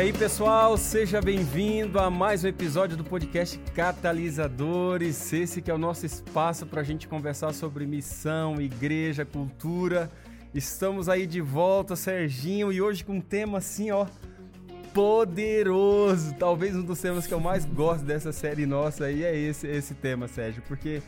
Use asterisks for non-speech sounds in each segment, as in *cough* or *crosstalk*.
aí, pessoal, seja bem-vindo a mais um episódio do podcast Catalisadores. Esse que é o nosso espaço para a gente conversar sobre missão, igreja, cultura. Estamos aí de volta, Serginho, e hoje com um tema assim, ó, poderoso. Talvez um dos temas que eu mais gosto dessa série nossa aí é esse, esse tema, Sérgio, porque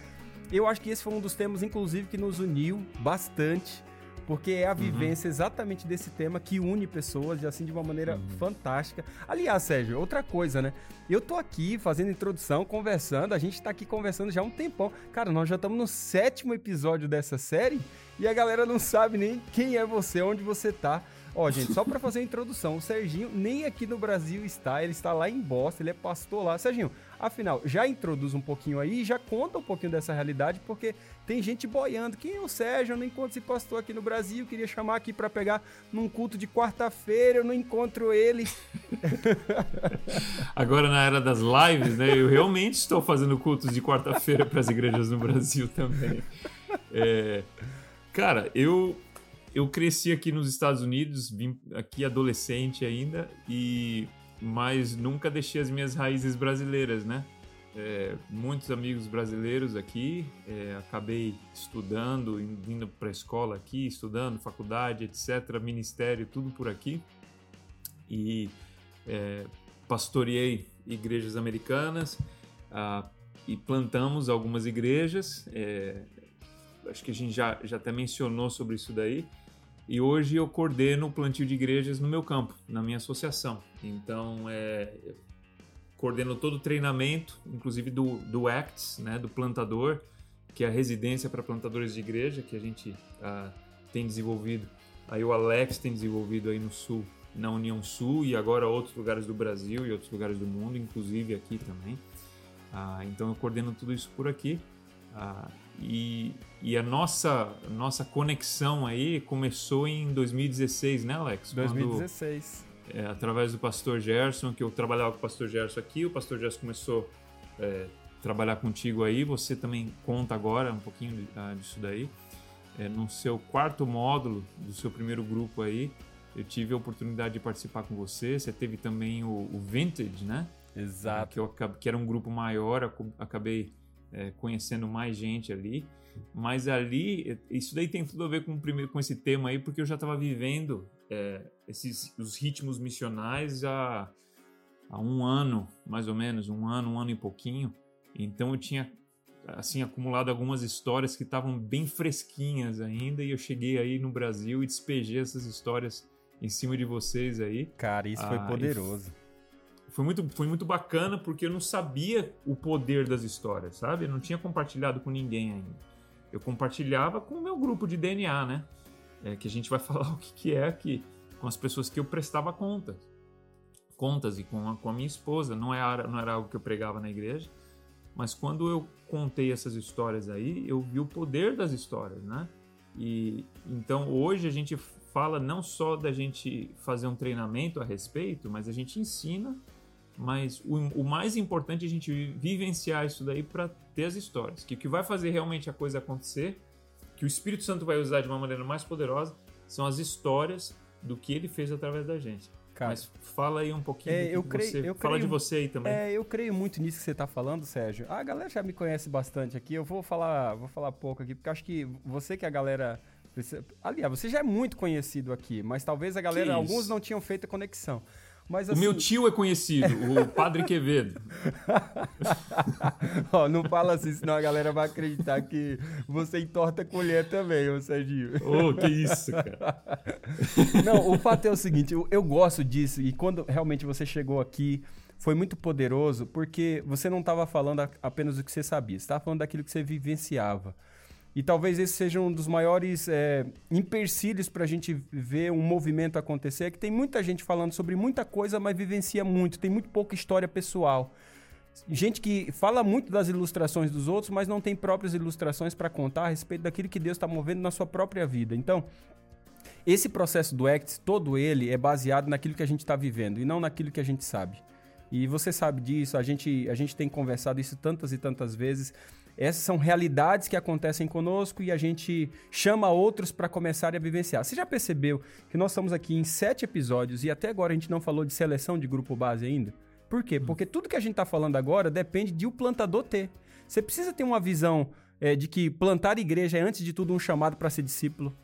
eu acho que esse foi um dos temas, inclusive, que nos uniu bastante porque é a uhum. vivência uhum. exatamente desse tema que une pessoas e assim de uma maneira uhum. fantástica. Aliás, Sérgio, outra coisa, né? Eu tô aqui fazendo introdução, conversando, a gente tá aqui conversando já há um tempão. Cara, nós já estamos no sétimo episódio dessa série e a galera não sabe nem quem é você, onde você tá. Ó, gente, só para fazer a introdução, o Serginho nem aqui no Brasil está, ele está lá em Boston, ele é pastor lá. Serginho, afinal, já introduz um pouquinho aí, já conta um pouquinho dessa realidade, porque tem gente boiando. Quem é o Sérgio? Eu não encontro esse pastor aqui no Brasil, queria chamar aqui para pegar num culto de quarta-feira, eu não encontro ele. *laughs* Agora, na era das lives, né, eu realmente estou fazendo cultos de quarta-feira para as igrejas no Brasil também. É, cara, eu eu cresci aqui nos Estados Unidos, vim aqui adolescente ainda, e mas nunca deixei as minhas raízes brasileiras, né? É, muitos amigos brasileiros aqui, é, acabei estudando, indo para escola aqui, estudando, faculdade, etc., ministério, tudo por aqui. E é, pastoreei igrejas americanas ah, e plantamos algumas igrejas. É, acho que a gente já, já até mencionou sobre isso daí. E hoje eu coordeno o plantio de igrejas no meu campo, na minha associação. Então, é, coordeno todo o treinamento, inclusive do, do ACTS, né, do plantador, que é a residência para plantadores de igreja, que a gente ah, tem desenvolvido. Aí o Alex tem desenvolvido aí no Sul, na União Sul, e agora outros lugares do Brasil e outros lugares do mundo, inclusive aqui também. Ah, então eu coordeno tudo isso por aqui. Ah, e, e a nossa, nossa conexão aí começou em 2016, né, Alex? 2016. Quando, é, através do pastor Gerson, que eu trabalhava com o pastor Gerson aqui, o pastor Gerson começou a é, trabalhar contigo aí, você também conta agora um pouquinho uh, disso daí. É, no seu quarto módulo do seu primeiro grupo aí, eu tive a oportunidade de participar com você. Você teve também o, o Vintage, né? Exato. Que, eu, que era um grupo maior, acabei é, conhecendo mais gente ali. Mas ali, isso daí tem tudo a ver com, com esse tema aí, porque eu já estava vivendo é, esses, os ritmos missionais há, há um ano, mais ou menos, um ano, um ano e pouquinho. Então eu tinha assim acumulado algumas histórias que estavam bem fresquinhas ainda e eu cheguei aí no Brasil e despejei essas histórias em cima de vocês aí. Cara, isso ah, foi poderoso foi muito, foi muito bacana porque eu não sabia o poder das histórias, sabe? Eu não tinha compartilhado com ninguém ainda. Eu compartilhava com o meu grupo de DNA, né? É, que a gente vai *laughs* falar o que, que é aqui, com as pessoas que eu prestava contas. Contas e com a, com a minha esposa. Não era, não era algo que eu pregava na igreja, mas quando eu contei essas histórias aí, eu vi o poder das histórias, né? E então hoje a gente fala não só da gente fazer um treinamento a respeito, mas a gente ensina mas o, o, mais importante é a gente vivenciar isso daí para ter as histórias. Que o que vai fazer realmente a coisa acontecer, que o Espírito Santo vai usar de uma maneira mais poderosa, são as histórias do que ele fez através da gente. Cara, Mas fala aí um pouquinho é, eu creio, você, eu fala creio, de você aí também. É, eu creio muito nisso que você está falando, Sérgio. A galera já me conhece bastante aqui. Eu vou falar, vou falar pouco aqui, porque acho que você que a galera Aliás, você já é muito conhecido aqui, mas talvez a galera, alguns não tinham feito a conexão. Mas, assim... O meu assim, tio é conhecido, o *laughs* Padre Quevedo. *laughs* Ó, não fala assim, senão a galera vai acreditar que você entorta a colher também, ô Serginho. Ô, oh, que isso, cara. *laughs* não, o fato é o seguinte, eu, eu gosto disso, e quando realmente você chegou aqui, foi muito poderoso, porque você não estava falando apenas do que você sabia, você estava falando daquilo que você vivenciava. E talvez esse seja um dos maiores é, empecilhos para a gente ver um movimento acontecer, é que tem muita gente falando sobre muita coisa, mas vivencia muito, tem muito pouca história pessoal. Gente que fala muito das ilustrações dos outros, mas não tem próprias ilustrações para contar a respeito daquilo que Deus está movendo na sua própria vida. Então, esse processo do ACT, todo ele é baseado naquilo que a gente está vivendo e não naquilo que a gente sabe. E você sabe disso, a gente, a gente tem conversado isso tantas e tantas vezes. Essas são realidades que acontecem conosco e a gente chama outros para começarem a vivenciar. Você já percebeu que nós estamos aqui em sete episódios e até agora a gente não falou de seleção de grupo base ainda? Por quê? Porque tudo que a gente está falando agora depende de o plantador ter. Você precisa ter uma visão é, de que plantar igreja é, antes de tudo, um chamado para ser discípulo.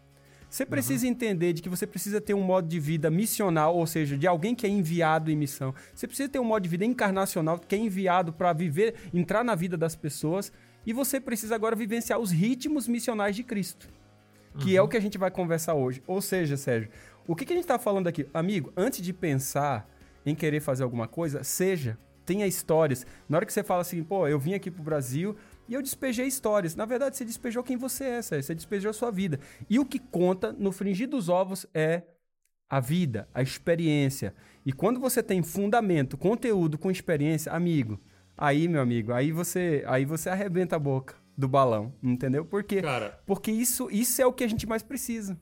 Você precisa uhum. entender de que você precisa ter um modo de vida missional, ou seja, de alguém que é enviado em missão. Você precisa ter um modo de vida encarnacional, que é enviado para viver, entrar na vida das pessoas. E você precisa agora vivenciar os ritmos missionais de Cristo, que uhum. é o uhum. que a gente vai conversar hoje. Ou seja, Sérgio, o que, que a gente está falando aqui? Amigo, antes de pensar em querer fazer alguma coisa, seja, tenha histórias. Na hora que você fala assim, pô, eu vim aqui pro Brasil e eu despejei histórias. Na verdade, você despejou quem você é, você despejou a sua vida. E o que conta no fringir dos ovos é a vida, a experiência. E quando você tem fundamento, conteúdo com experiência, amigo, aí, meu amigo, aí você, aí você arrebenta a boca do balão, entendeu? Porque, cara, porque isso, isso é o que a gente mais precisa.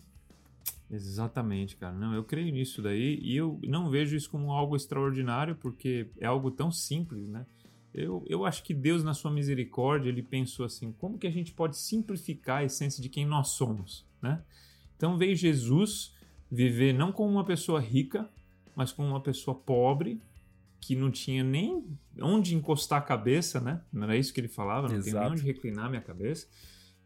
Exatamente, cara. Não, eu creio nisso daí e eu não vejo isso como algo extraordinário porque é algo tão simples, né? Eu, eu acho que Deus, na sua misericórdia, ele pensou assim: como que a gente pode simplificar a essência de quem nós somos, né? Então veio Jesus viver não como uma pessoa rica, mas como uma pessoa pobre, que não tinha nem onde encostar a cabeça, né? Não era isso que ele falava, não tenho nem onde reclinar minha cabeça.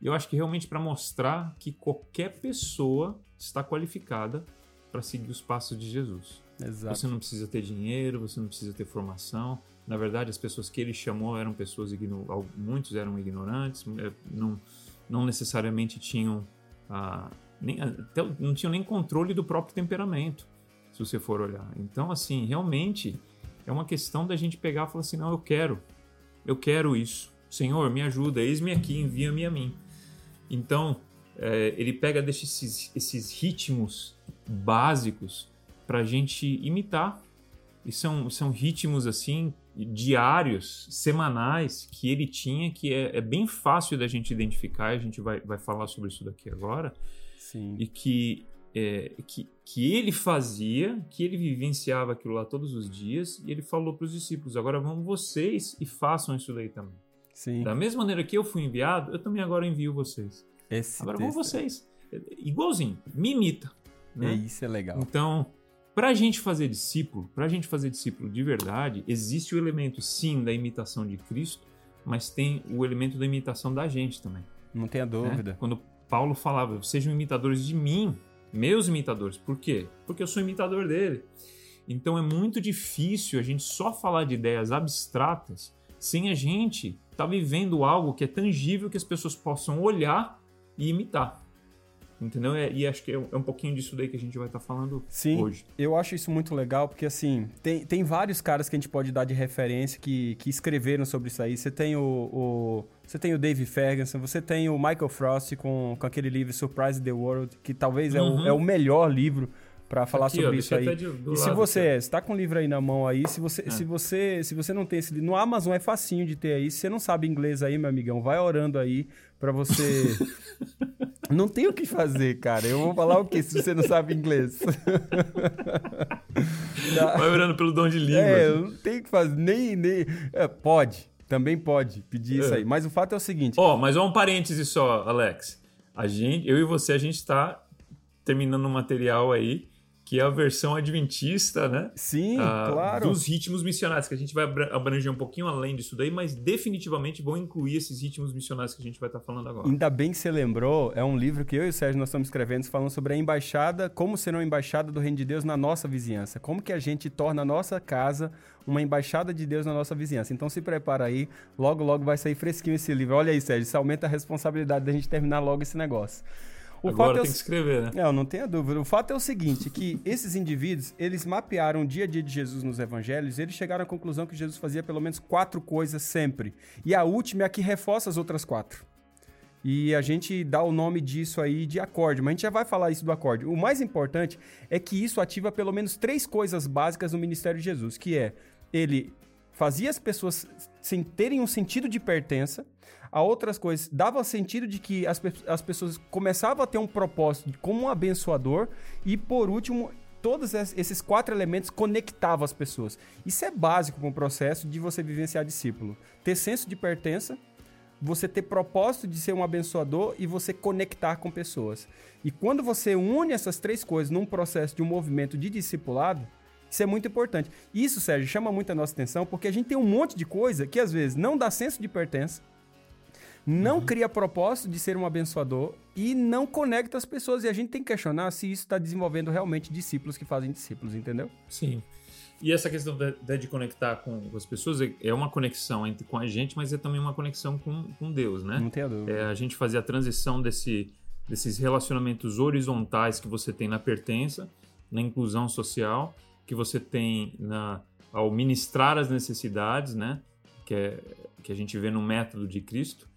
E eu acho que realmente para mostrar que qualquer pessoa está qualificada para seguir os passos de Jesus. Exato. Você não precisa ter dinheiro, você não precisa ter formação, na verdade, as pessoas que ele chamou eram pessoas ignorantes, muitos eram ignorantes, é, não, não necessariamente tinham ah, nem, até, não tinham nem controle do próprio temperamento, se você for olhar. Então, assim, realmente é uma questão da gente pegar e falar assim, não, eu quero, eu quero isso. Senhor, me ajuda, eis-me aqui, envia-me a mim. Então, é, ele pega desses esses ritmos básicos para a gente imitar. E são, são ritmos assim diários, semanais que ele tinha, que é, é, bem fácil da gente identificar, a gente vai, vai falar sobre isso daqui agora, Sim. e que, é, que, que ele fazia, que ele vivenciava aquilo lá todos os dias, e ele falou para os discípulos: agora vão vocês e façam isso daí também. Sim. Da mesma maneira que eu fui enviado, eu também agora envio vocês. Esse agora vão vocês. Igualzinho, me imita. Né? É, isso é legal. Então, para a gente fazer discípulo, para a gente fazer discípulo de verdade, existe o elemento sim da imitação de Cristo, mas tem o elemento da imitação da gente também. Não tenha né? dúvida. Né? Quando Paulo falava, sejam imitadores de mim, meus imitadores. Por quê? Porque eu sou imitador dele. Então é muito difícil a gente só falar de ideias abstratas sem a gente estar tá vivendo algo que é tangível que as pessoas possam olhar e imitar. Entendeu? É, e acho que é, é um pouquinho disso daí que a gente vai estar tá falando Sim, hoje. Eu acho isso muito legal, porque assim, tem, tem vários caras que a gente pode dar de referência que, que escreveram sobre isso aí. Você tem o, o você tem o Dave Ferguson, você tem o Michael Frost com, com aquele livro Surprise the World, que talvez é, uhum. o, é o melhor livro para falar aqui, sobre ó, isso aí. De, e se você está com o livro aí na mão aí, se você, é. se você, se você não tem esse livro, no Amazon é facinho de ter aí. Se você não sabe inglês aí, meu amigão, vai orando aí para você *laughs* Não tem o que fazer, cara. Eu vou falar o quê se você não sabe inglês? *laughs* Vai orando pelo dom de língua. É, não tenho que fazer. Nem. nem... É, pode. Também pode pedir é. isso aí. Mas o fato é o seguinte. Ó, oh, mas um parêntese só, Alex. A gente, eu e você, a gente está terminando um material aí que é a versão adventista, né? Sim, ah, claro. Dos ritmos missionários, que a gente vai abranger um pouquinho além disso daí, mas definitivamente vão incluir esses ritmos missionários que a gente vai estar falando agora. Ainda bem que você lembrou, é um livro que eu e o Sérgio nós estamos escrevendo, falando sobre a embaixada, como ser uma embaixada do reino de Deus na nossa vizinhança. Como que a gente torna a nossa casa uma embaixada de Deus na nossa vizinhança. Então se prepara aí, logo logo vai sair fresquinho esse livro. Olha aí, Sérgio, isso aumenta a responsabilidade da gente terminar logo esse negócio. O Agora fato tem é o... que escrever, né? Não, não tenha dúvida. O fato é o seguinte, que *laughs* esses indivíduos, eles mapearam o dia a dia de Jesus nos evangelhos e eles chegaram à conclusão que Jesus fazia pelo menos quatro coisas sempre. E a última é a que reforça as outras quatro. E a gente dá o nome disso aí de acorde, mas a gente já vai falar isso do acorde. O mais importante é que isso ativa pelo menos três coisas básicas no ministério de Jesus, que é ele fazia as pessoas sem terem um sentido de pertença, a outras coisas, dava sentido de que as, as pessoas começavam a ter um propósito como um abençoador, e por último, todos esses quatro elementos conectavam as pessoas. Isso é básico para um processo de você vivenciar discípulo. Ter senso de pertença, você ter propósito de ser um abençoador e você conectar com pessoas. E quando você une essas três coisas num processo de um movimento de discipulado, isso é muito importante. Isso, Sérgio, chama muito a nossa atenção porque a gente tem um monte de coisa que às vezes não dá senso de pertença, não uhum. cria propósito de ser um abençoador e não conecta as pessoas. E a gente tem que questionar se isso está desenvolvendo realmente discípulos que fazem discípulos, entendeu? Sim. E essa questão de, de conectar com as pessoas é, é uma conexão entre com a gente, mas é também uma conexão com, com Deus, né? Não tem a dúvida. É a gente fazer a transição desse, desses relacionamentos horizontais que você tem na pertença, na inclusão social, que você tem na, ao ministrar as necessidades, né? Que, é, que a gente vê no método de Cristo,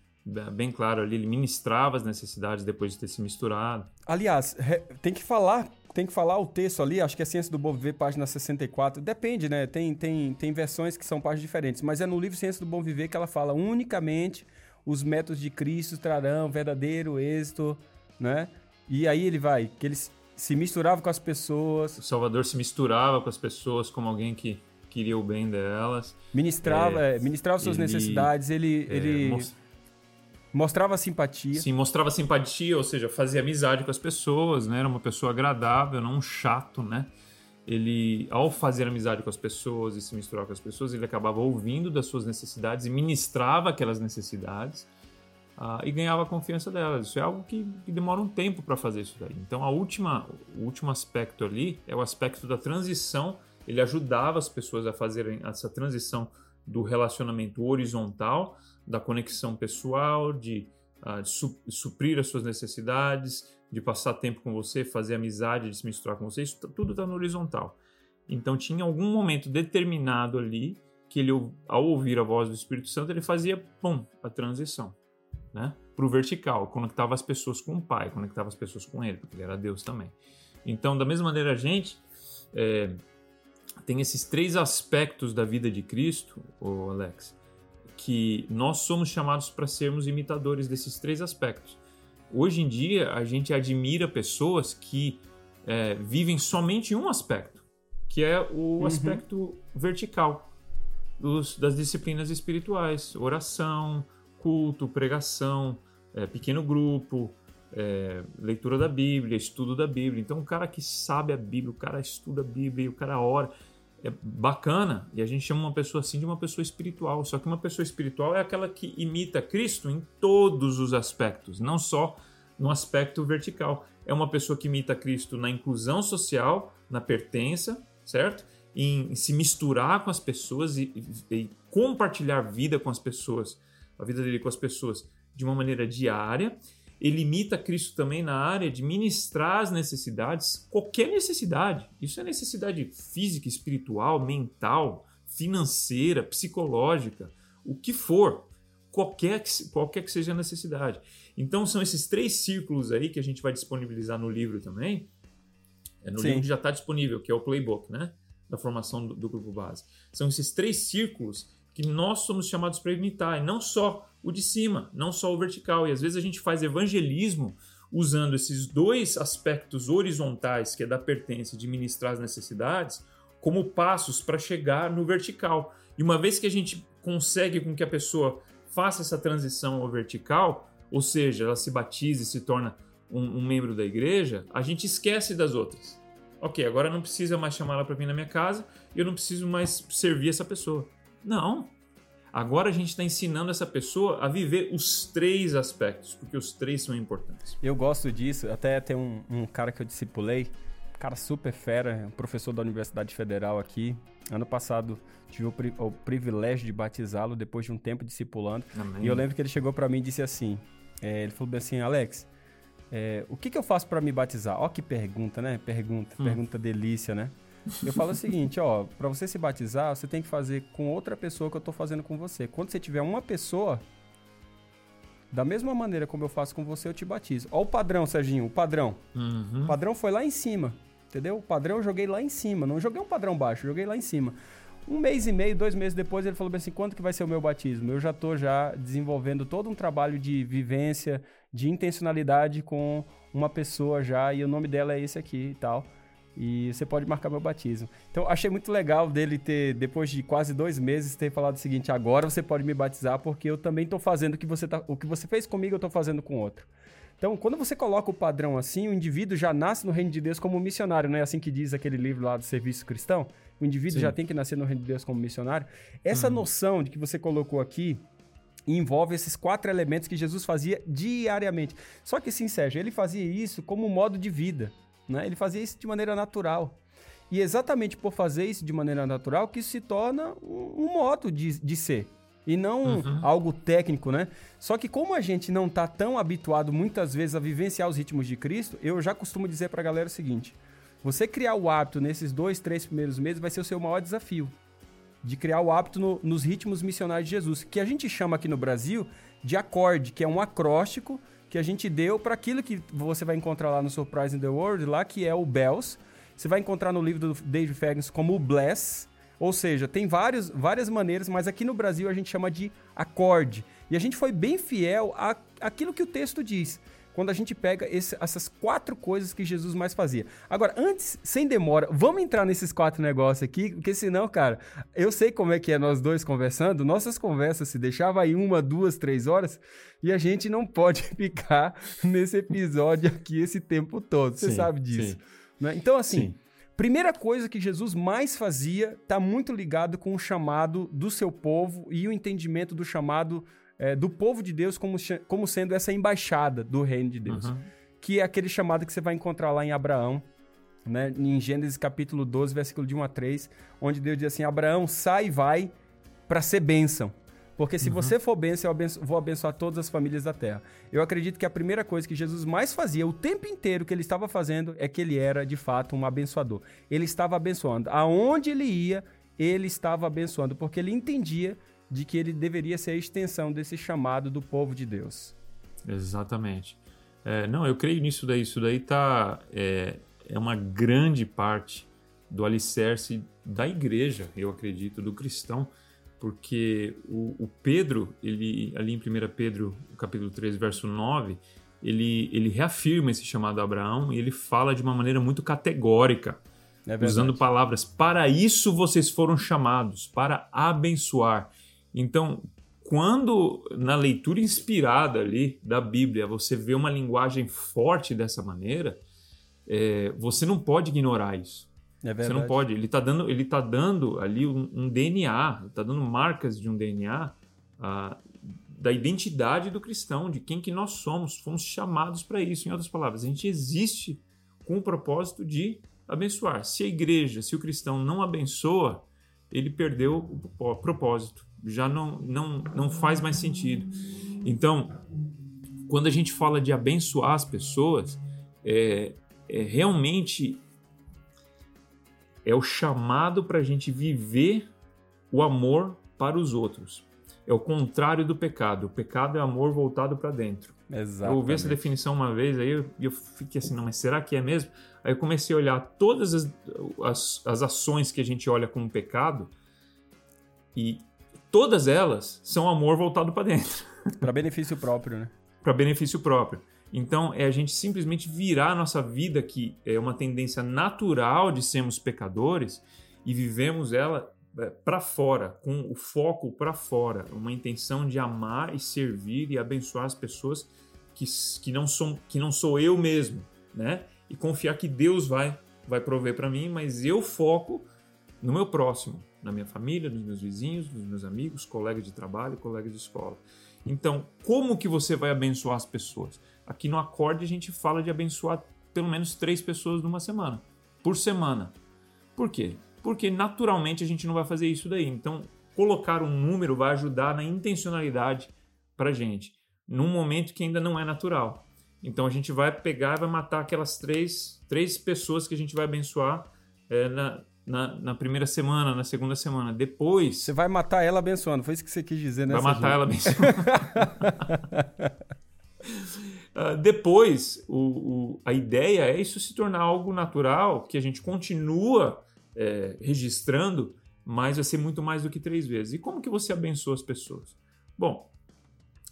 bem claro ali, ele ministrava as necessidades depois de ter se misturado. Aliás, tem que falar tem que falar o texto ali, acho que é Ciência do Bom Viver, página 64. Depende, né? Tem, tem, tem versões que são páginas diferentes, mas é no livro Ciência do Bom Viver que ela fala unicamente os métodos de Cristo trarão verdadeiro êxito, né? E aí ele vai, que eles se misturava com as pessoas. O Salvador se misturava com as pessoas como alguém que queria o bem delas. Ministrava, é, é ministrava suas ele, necessidades, ele, é, ele Mostrava simpatia. Sim, mostrava simpatia, ou seja, fazia amizade com as pessoas, né? Era uma pessoa agradável, não um chato, né? Ele, ao fazer amizade com as pessoas e se misturar com as pessoas, ele acabava ouvindo das suas necessidades e ministrava aquelas necessidades uh, e ganhava a confiança delas. Isso é algo que, que demora um tempo para fazer isso daí. Então, a última, o último aspecto ali é o aspecto da transição. Ele ajudava as pessoas a fazerem essa transição do relacionamento horizontal da conexão pessoal, de, uh, de su suprir as suas necessidades, de passar tempo com você, fazer amizade, de se misturar com você, isso tudo está no horizontal. Então tinha algum momento determinado ali que ele, ao ouvir a voz do Espírito Santo, ele fazia, pum, a transição, né? Para o vertical, conectava as pessoas com o Pai, conectava as pessoas com Ele, porque Ele era Deus também. Então, da mesma maneira, a gente é, tem esses três aspectos da vida de Cristo, o Alex, que nós somos chamados para sermos imitadores desses três aspectos. Hoje em dia, a gente admira pessoas que é, vivem somente um aspecto, que é o uhum. aspecto vertical dos, das disciplinas espirituais: oração, culto, pregação, é, pequeno grupo, é, leitura da Bíblia, estudo da Bíblia. Então, o cara que sabe a Bíblia, o cara estuda a Bíblia, o cara ora é bacana e a gente chama uma pessoa assim de uma pessoa espiritual. Só que uma pessoa espiritual é aquela que imita Cristo em todos os aspectos, não só no aspecto vertical. É uma pessoa que imita Cristo na inclusão social, na pertença, certo? Em, em se misturar com as pessoas e, e, e compartilhar vida com as pessoas, a vida dele com as pessoas de uma maneira diária ele imita Cristo também na área de ministrar as necessidades, qualquer necessidade. Isso é necessidade física, espiritual, mental, financeira, psicológica, o que for, qualquer que, qualquer que seja a necessidade. Então são esses três círculos aí que a gente vai disponibilizar no livro também. É no Sim. livro já está disponível, que é o playbook, né? Da formação do, do grupo base. São esses três círculos que nós somos chamados para imitar, e não só o de cima, não só o vertical. E às vezes a gente faz evangelismo usando esses dois aspectos horizontais, que é da pertença de ministrar as necessidades, como passos para chegar no vertical. E uma vez que a gente consegue com que a pessoa faça essa transição ao vertical, ou seja, ela se batize e se torna um, um membro da igreja, a gente esquece das outras. Ok, agora não precisa mais chamar ela para vir na minha casa e eu não preciso mais servir essa pessoa. Não, Agora a gente está ensinando essa pessoa a viver os três aspectos, porque os três são importantes. Eu gosto disso, até tem um, um cara que eu discipulei, cara super fera, professor da Universidade Federal aqui. Ano passado tive o, pri o privilégio de batizá-lo depois de um tempo discipulando. Amém. E eu lembro que ele chegou para mim e disse assim: é, ele falou bem assim, Alex, é, o que, que eu faço para me batizar? Ó, que pergunta, né? Pergunta, hum. pergunta delícia, né? Eu falo o seguinte, ó, para você se batizar, você tem que fazer com outra pessoa que eu tô fazendo com você. Quando você tiver uma pessoa, da mesma maneira como eu faço com você, eu te batizo. Ó o padrão, Serginho, o padrão. Uhum. O padrão foi lá em cima, entendeu? O padrão eu joguei lá em cima, não joguei um padrão baixo, joguei lá em cima. Um mês e meio, dois meses depois, ele falou bem assim, quanto que vai ser o meu batismo? Eu já tô já desenvolvendo todo um trabalho de vivência, de intencionalidade com uma pessoa já, e o nome dela é esse aqui e tal. E você pode marcar meu batismo. Então, achei muito legal dele ter, depois de quase dois meses, ter falado o seguinte: agora você pode me batizar, porque eu também estou fazendo o que você, tá, o que você fez comigo, eu estou fazendo com outro. Então, quando você coloca o padrão assim, o indivíduo já nasce no reino de Deus como missionário, não é assim que diz aquele livro lá do Serviço Cristão? O indivíduo Sim. já tem que nascer no reino de Deus como missionário. Essa uhum. noção de que você colocou aqui envolve esses quatro elementos que Jesus fazia diariamente. Só que, sim, Sérgio, ele fazia isso como um modo de vida. Né? Ele fazia isso de maneira natural. E exatamente por fazer isso de maneira natural que isso se torna um, um modo de, de ser. E não uhum. algo técnico, né? Só que como a gente não está tão habituado muitas vezes a vivenciar os ritmos de Cristo, eu já costumo dizer para a galera o seguinte: você criar o hábito nesses dois, três primeiros meses vai ser o seu maior desafio. De criar o hábito no, nos ritmos missionários de Jesus, que a gente chama aqui no Brasil de acorde, que é um acróstico que a gente deu para aquilo que você vai encontrar lá no Surprise in the World, lá que é o Bells. Você vai encontrar no livro do Dave Ferguson como o Bless. Ou seja, tem vários, várias maneiras, mas aqui no Brasil a gente chama de acorde. E a gente foi bem fiel àquilo que o texto diz quando a gente pega esse, essas quatro coisas que Jesus mais fazia. Agora, antes, sem demora, vamos entrar nesses quatro negócios aqui, porque senão, cara, eu sei como é que é nós dois conversando, nossas conversas se deixava aí uma, duas, três horas, e a gente não pode *laughs* ficar nesse episódio aqui esse tempo todo. Você sim, sabe disso. Né? Então, assim. Sim. Primeira coisa que Jesus mais fazia está muito ligado com o chamado do seu povo e o entendimento do chamado é, do povo de Deus como, como sendo essa embaixada do reino de Deus. Uhum. Que é aquele chamado que você vai encontrar lá em Abraão, né, em Gênesis capítulo 12, versículo de 1 a 3, onde Deus diz assim: Abraão, sai e vai para ser bênção. Porque se uhum. você for bênção, eu abenço vou abençoar todas as famílias da terra. Eu acredito que a primeira coisa que Jesus mais fazia, o tempo inteiro que ele estava fazendo, é que ele era de fato um abençoador. Ele estava abençoando. Aonde ele ia, ele estava abençoando, porque ele entendia de que ele deveria ser a extensão desse chamado do povo de Deus. Exatamente. É, não, eu creio nisso daí. Isso daí tá, é, é uma grande parte do alicerce da igreja, eu acredito, do cristão, porque o, o, Pedro, ele ali em 1 Pedro, capítulo 3, verso 9, ele, ele reafirma esse chamado a Abraão e ele fala de uma maneira muito categórica, é usando palavras: para isso vocês foram chamados, para abençoar. Então, quando na leitura inspirada ali da Bíblia você vê uma linguagem forte dessa maneira, é, você não pode ignorar isso. É você não pode. Ele está dando, ele tá dando ali um, um DNA, está dando marcas de um DNA ah, da identidade do cristão, de quem que nós somos. Fomos chamados para isso. Em outras palavras, a gente existe com o propósito de abençoar. Se a igreja, se o cristão não abençoa, ele perdeu o propósito já não, não, não faz mais sentido. Então, quando a gente fala de abençoar as pessoas, é, é realmente é o chamado para a gente viver o amor para os outros. É o contrário do pecado. O pecado é amor voltado para dentro. Exatamente. Eu ouvi essa definição uma vez, aí eu, eu, fiquei assim, não, mas será que é mesmo? Aí eu comecei a olhar todas as, as, as ações que a gente olha como pecado e todas elas são amor voltado para dentro. *laughs* Para benefício próprio, né? Para benefício próprio. Então, é a gente simplesmente virar a nossa vida, que é uma tendência natural de sermos pecadores, e vivemos ela é, para fora, com o foco para fora, uma intenção de amar e servir e abençoar as pessoas que, que, não, são, que não sou eu mesmo, né? E confiar que Deus vai, vai prover para mim, mas eu foco no meu próximo, na minha família, nos meus vizinhos, nos meus amigos, colegas de trabalho, colegas de escola. Então, como que você vai abençoar as pessoas? Aqui no Acorde a gente fala de abençoar pelo menos três pessoas numa semana, por semana. Por quê? Porque naturalmente a gente não vai fazer isso daí. Então, colocar um número vai ajudar na intencionalidade para gente, num momento que ainda não é natural. Então a gente vai pegar e vai matar aquelas três, três pessoas que a gente vai abençoar é, na, na, na, primeira semana, na segunda semana. Depois. Você vai matar ela abençoando, foi isso que você quis dizer, né? Vai matar ela abençoando. uh, *laughs* depois, o, o, a ideia é isso se tornar algo natural, que a gente continua é, registrando, mas vai ser muito mais do que três vezes. E como que você abençoa as pessoas? Bom,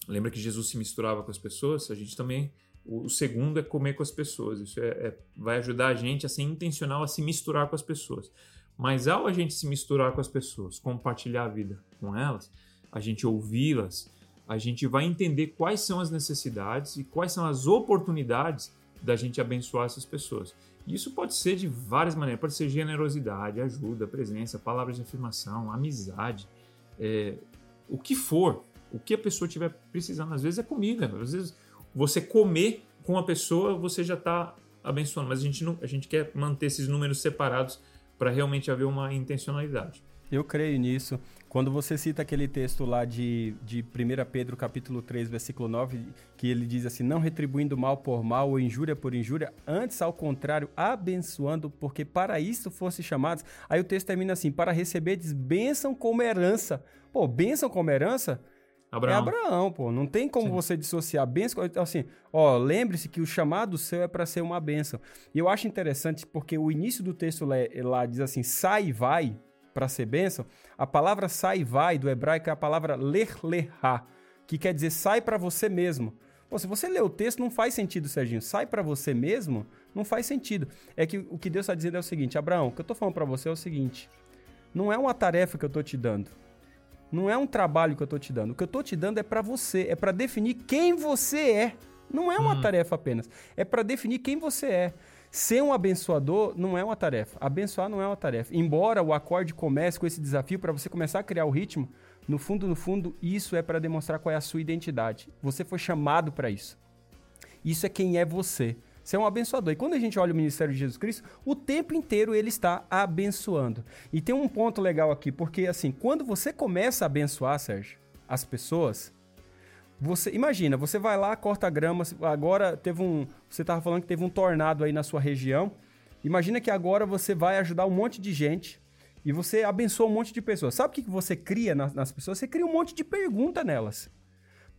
lembra que Jesus se misturava com as pessoas? A gente também O segundo é comer com as pessoas. Isso é, é, vai ajudar a gente a ser intencional, a se misturar com as pessoas. Mas ao a gente se misturar com as pessoas, compartilhar a vida com elas, a gente ouvi-las, a gente vai entender quais são as necessidades e quais são as oportunidades da gente abençoar essas pessoas. Isso pode ser de várias maneiras, pode ser generosidade, ajuda, presença, palavras de afirmação, amizade, é, o que for, o que a pessoa estiver precisando. Às vezes é comida, às vezes você comer com a pessoa, você já está abençoando. Mas a gente, não, a gente quer manter esses números separados para realmente haver uma intencionalidade. Eu creio nisso. Quando você cita aquele texto lá de, de 1 Pedro capítulo 3, versículo 9, que ele diz assim, não retribuindo mal por mal ou injúria por injúria, antes ao contrário, abençoando, porque para isso fosse chamados. Aí o texto termina assim, para receber bênção como herança. Pô, bênção como herança? Abraão. É Abraão, pô. Não tem como Sim. você dissociar bênção. Assim, ó, lembre-se que o chamado seu é para ser uma bênção. E eu acho interessante porque o início do texto lá, lá diz assim: sai e vai para ser bênção. A palavra sai e vai do hebraico é a palavra ler lerá, que quer dizer sai para você mesmo. Pô, se você lê o texto, não faz sentido, Serginho. Sai para você mesmo, não faz sentido. É que o que Deus está dizendo é o seguinte: Abraão, o que eu estou falando para você é o seguinte. Não é uma tarefa que eu estou te dando não é um trabalho que eu estou te dando. O que eu estou te dando é para você, é para definir quem você é. Não é uma hum. tarefa apenas. É para definir quem você é. Ser um abençoador não é uma tarefa. Abençoar não é uma tarefa. Embora o acorde comece com esse desafio para você começar a criar o ritmo, no fundo, no fundo, isso é para demonstrar qual é a sua identidade. Você foi chamado para isso. Isso é quem é você. Você é um abençoador. E quando a gente olha o ministério de Jesus Cristo, o tempo inteiro ele está abençoando. E tem um ponto legal aqui, porque assim, quando você começa a abençoar, Sérgio, as pessoas, você imagina, você vai lá, corta grama, agora teve um, você estava falando que teve um tornado aí na sua região. Imagina que agora você vai ajudar um monte de gente e você abençoa um monte de pessoas. Sabe o que você cria nas, nas pessoas? Você cria um monte de pergunta nelas.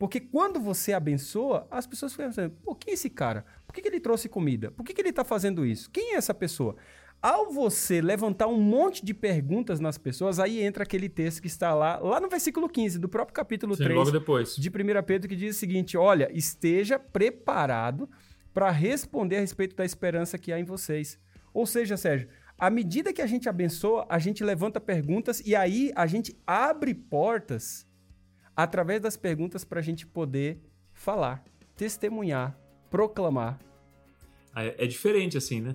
Porque quando você abençoa, as pessoas ficam pensando, pô, quem é esse cara? Por que, que ele trouxe comida? Por que, que ele está fazendo isso? Quem é essa pessoa? Ao você levantar um monte de perguntas nas pessoas, aí entra aquele texto que está lá, lá no versículo 15 do próprio capítulo Sim, 3 logo depois. de 1 Pedro, que diz o seguinte: olha, esteja preparado para responder a respeito da esperança que há em vocês. Ou seja, Sérgio, à medida que a gente abençoa, a gente levanta perguntas e aí a gente abre portas através das perguntas para a gente poder falar, testemunhar, proclamar. É, é, diferente assim, né?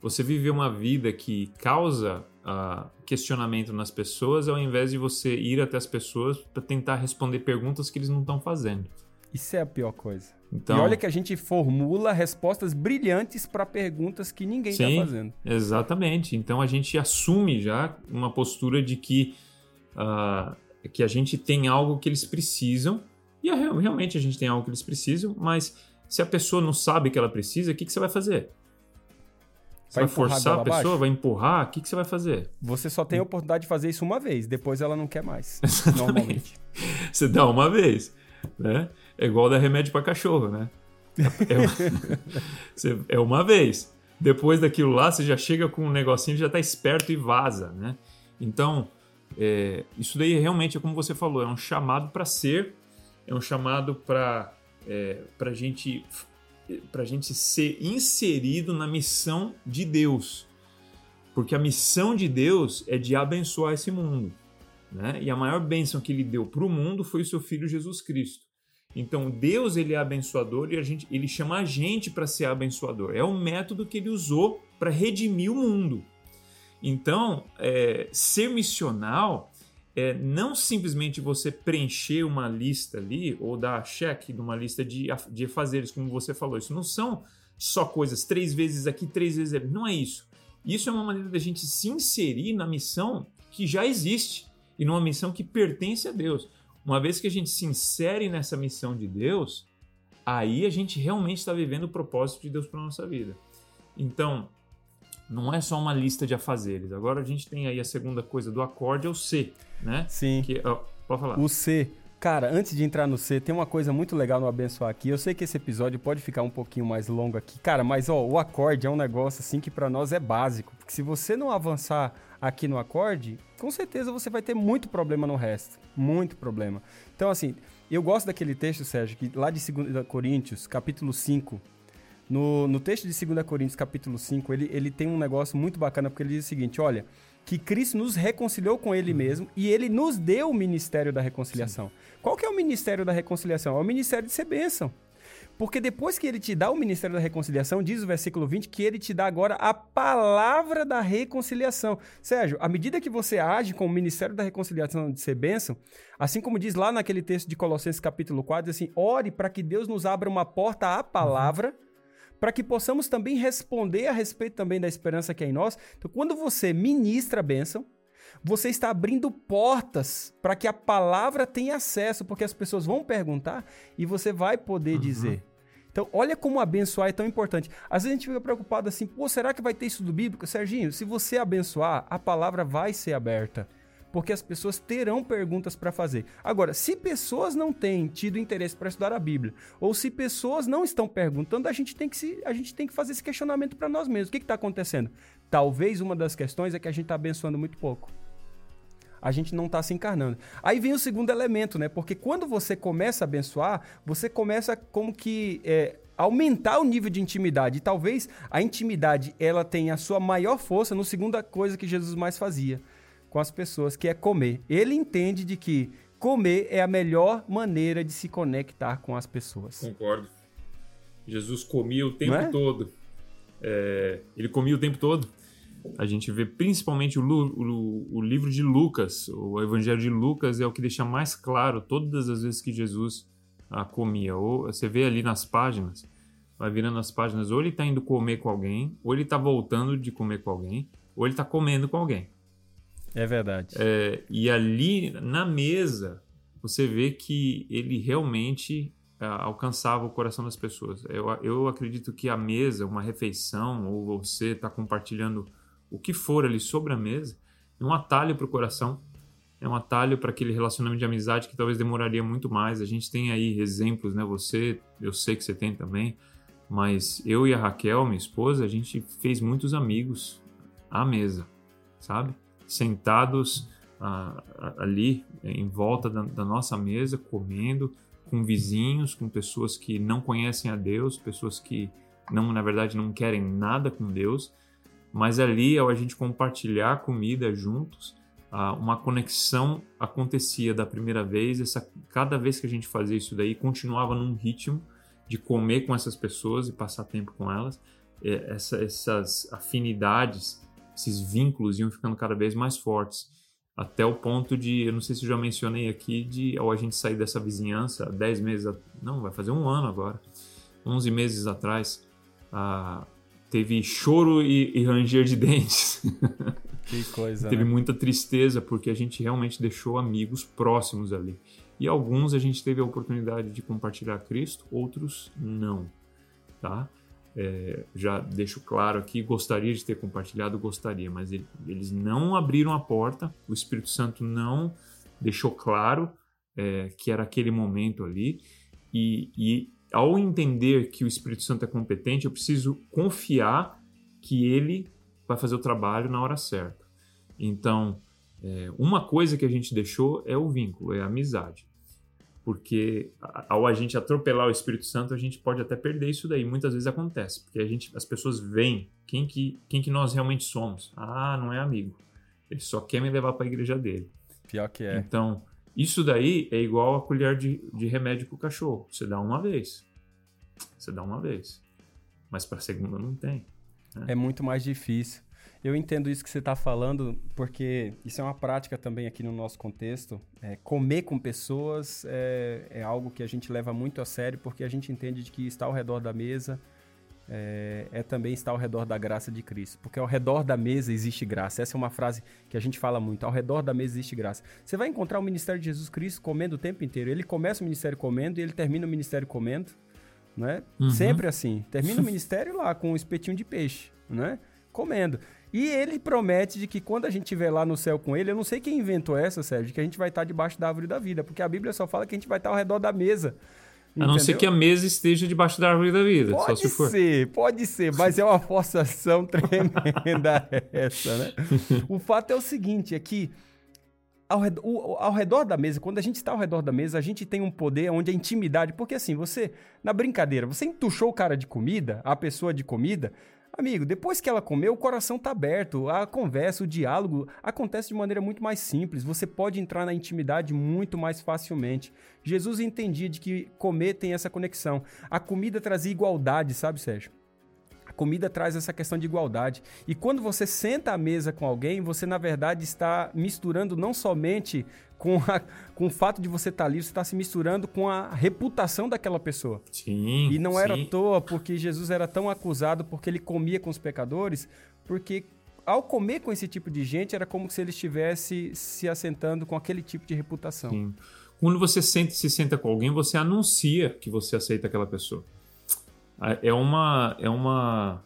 Você viver uma vida que causa uh, questionamento nas pessoas, ao invés de você ir até as pessoas para tentar responder perguntas que eles não estão fazendo. Isso é a pior coisa. Então, e olha que a gente formula respostas brilhantes para perguntas que ninguém está fazendo. Exatamente. Então a gente assume já uma postura de que uh, que a gente tem algo que eles precisam, e realmente a gente tem algo que eles precisam, mas se a pessoa não sabe que ela precisa, o que, que você vai fazer? Você vai, vai forçar a pessoa, abaixo? vai empurrar? O que, que você vai fazer? Você só tem a oportunidade de fazer isso uma vez, depois ela não quer mais. *laughs* Exatamente. Normalmente. Você dá uma vez. Né? É igual dar remédio para cachorro, né? É uma... *laughs* é uma vez. Depois daquilo lá, você já chega com um negocinho, já está esperto e vaza, né? Então, é, isso daí realmente é como você falou, é um chamado para ser, é um chamado para é, para gente para gente ser inserido na missão de Deus, porque a missão de Deus é de abençoar esse mundo, né? E a maior bênção que Ele deu para o mundo foi o Seu Filho Jesus Cristo. Então Deus ele é abençoador e a gente, ele chama a gente para ser abençoador. É o método que ele usou para redimir o mundo. Então, é, ser missional é não simplesmente você preencher uma lista ali ou dar cheque numa lista de, de fazeres, como você falou. Isso não são só coisas três vezes aqui, três vezes ali. Não é isso. Isso é uma maneira da gente se inserir na missão que já existe e numa missão que pertence a Deus. Uma vez que a gente se insere nessa missão de Deus, aí a gente realmente está vivendo o propósito de Deus para nossa vida. Então, não é só uma lista de afazeres. Agora a gente tem aí a segunda coisa do acorde, é o C, né? Sim. Que, ó, pode falar. O C. Cara, antes de entrar no C, tem uma coisa muito legal no abençoar aqui. Eu sei que esse episódio pode ficar um pouquinho mais longo aqui. Cara, mas ó, o acorde é um negócio assim que para nós é básico. Porque se você não avançar aqui no acorde, com certeza você vai ter muito problema no resto. Muito problema. Então, assim, eu gosto daquele texto, Sérgio, que lá de 2 Coríntios, capítulo 5. No, no texto de 2 Coríntios, capítulo 5, ele, ele tem um negócio muito bacana, porque ele diz o seguinte: olha, que Cristo nos reconciliou com Ele mesmo e Ele nos deu o ministério da reconciliação. Sim. Qual que é o ministério da reconciliação? É o ministério de ser bênção. Porque depois que ele te dá o ministério da reconciliação, diz o versículo 20 que ele te dá agora a palavra da reconciliação. Sérgio, à medida que você age com o ministério da reconciliação de ser bênção, assim como diz lá naquele texto de Colossenses capítulo 4, diz assim: ore para que Deus nos abra uma porta à palavra. Uhum para que possamos também responder a respeito também da esperança que é em nós. Então, quando você ministra a bênção, você está abrindo portas para que a palavra tenha acesso, porque as pessoas vão perguntar e você vai poder uhum. dizer. Então, olha como abençoar é tão importante. Às vezes a gente fica preocupado assim, pô, será que vai ter estudo bíblico? Serginho, se você abençoar, a palavra vai ser aberta porque as pessoas terão perguntas para fazer. Agora, se pessoas não têm tido interesse para estudar a Bíblia, ou se pessoas não estão perguntando, a gente tem que, se, a gente tem que fazer esse questionamento para nós mesmos. O que está acontecendo? Talvez uma das questões é que a gente está abençoando muito pouco. A gente não está se encarnando. Aí vem o segundo elemento, né? Porque quando você começa a abençoar, você começa como que é, aumentar o nível de intimidade. E talvez a intimidade ela tenha a sua maior força no segunda coisa que Jesus mais fazia, com as pessoas, que é comer. Ele entende de que comer é a melhor maneira de se conectar com as pessoas. Concordo. Jesus comia o tempo é? todo. É, ele comia o tempo todo. A gente vê principalmente o, o, o, livro de Lucas, o Evangelho de Lucas é o que deixa mais claro todas as vezes que Jesus ah, comia. Ou você vê ali nas páginas, vai virando as páginas, ou ele está indo comer com alguém, ou ele está voltando de comer com alguém, ou ele está comendo com alguém. É verdade. É, e ali na mesa você vê que ele realmente é, alcançava o coração das pessoas. Eu, eu acredito que a mesa, uma refeição, ou você está compartilhando o que for ali sobre a mesa, é um atalho para o coração, é um atalho para aquele relacionamento de amizade que talvez demoraria muito mais. A gente tem aí exemplos, né? Você, eu sei que você tem também, mas eu e a Raquel, minha esposa, a gente fez muitos amigos à mesa, sabe? Sentados ah, ali em volta da, da, nossa mesa, comendo, com vizinhos, com pessoas que não conhecem a Deus, pessoas que não, na verdade, não querem nada com Deus, mas ali, ao a gente compartilhar comida juntos, ah, uma conexão acontecia da primeira vez. Essa, cada vez que a gente fazia isso daí, continuava num ritmo de comer com essas pessoas e passar tempo com elas. Essa, essas afinidades esses vínculos iam ficando cada vez mais fortes. Até o ponto de, eu não sei se eu já mencionei aqui, de ao a gente sair dessa vizinhança, 10 meses, não, vai fazer um ano agora, 11 meses atrás, ah, teve choro e, e, ranger de *laughs* dentes. Que coisa. teve né? muita tristeza porque a gente realmente deixou amigos próximos ali. E alguns a gente teve a oportunidade de compartilhar Cristo, outros não, tá? É, já deixo claro aqui, gostaria de ter compartilhado, gostaria, mas ele, eles não abriram a porta, o Espírito Santo não deixou claro é, que era aquele momento ali, e, e ao entender que o Espírito Santo é competente, eu preciso confiar que ele vai fazer o trabalho na hora certa. Então, é, uma coisa que a gente deixou é o vínculo, é a amizade porque ao a gente atropelar o Espírito Santo, a gente pode até perder isso daí. Muitas vezes acontece, porque a gente, as pessoas veem quem que, quem que nós realmente somos. Ah, não é amigo. Ele só quer me levar para a igreja dele. Pior que é. Então, isso daí é igual a colher de, de remédio para o cachorro. Você dá uma vez. Você dá uma vez. Mas para segunda não tem. Né? É muito mais difícil. Eu entendo isso que você está falando, porque isso é uma prática também aqui no nosso contexto. É, comer com pessoas é, é, algo que a gente leva muito a sério, porque a gente entende de que estar ao redor da mesa é, é, também estar ao redor da graça de Cristo. Porque ao redor da mesa existe graça. Essa é uma frase que a gente fala muito. Ao redor da mesa existe graça. Você vai encontrar o ministério de Jesus Cristo comendo o tempo inteiro. Ele começa o ministério comendo e ele termina o ministério comendo. Né? Uhum. Sempre assim. Termina o ministério lá com um espetinho de peixe. Né? Comendo. E ele promete de que quando a gente estiver lá no céu com ele, eu não sei quem inventou essa, Sérgio, que a gente vai estar debaixo da árvore da vida, porque a Bíblia só fala que a gente vai estar ao redor da mesa. A não ser que a mesa esteja debaixo da árvore da vida. Pode só se for. ser, pode ser, mas é uma forçação *laughs* tremenda essa, né? *laughs* O fato é o seguinte, é que ao redor, ao redor, da mesa, quando a gente está ao redor da mesa, a gente tem um poder onde a intimidade. Porque assim, você, na brincadeira, você entuchou o cara de comida, a pessoa de comida. Amigo, depois que ela comeu, o coração tá aberto, a conversa, o diálogo acontece de maneira muito mais simples. Você pode entrar na intimidade muito mais facilmente. Jesus entendia de que comer tem essa conexão. A comida trazia igualdade, sabe, Sérgio? Comida traz essa questão de igualdade. E quando você senta à mesa com alguém, você na verdade está misturando não somente com, a, com o fato de você estar ali, você está se misturando com a reputação daquela pessoa. Sim. E não sim. era à toa porque Jesus era tão acusado porque ele comia com os pecadores, porque ao comer com esse tipo de gente era como se ele estivesse se assentando com aquele tipo de reputação. Sim. Quando você se senta com alguém, você anuncia que você aceita aquela pessoa. É uma. É uma.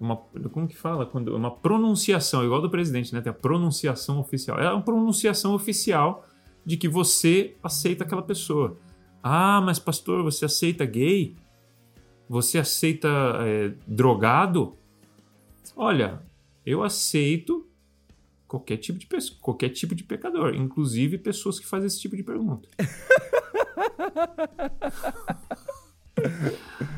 Uma, como que fala? Quando, uma pronunciação, igual do presidente, né? Tem a pronunciação oficial. É uma pronunciação oficial de que você aceita aquela pessoa. Ah, mas pastor, você aceita gay? Você aceita é, drogado? Olha, eu aceito qualquer tipo de qualquer tipo de pecador, inclusive pessoas que fazem esse tipo de pergunta. *laughs*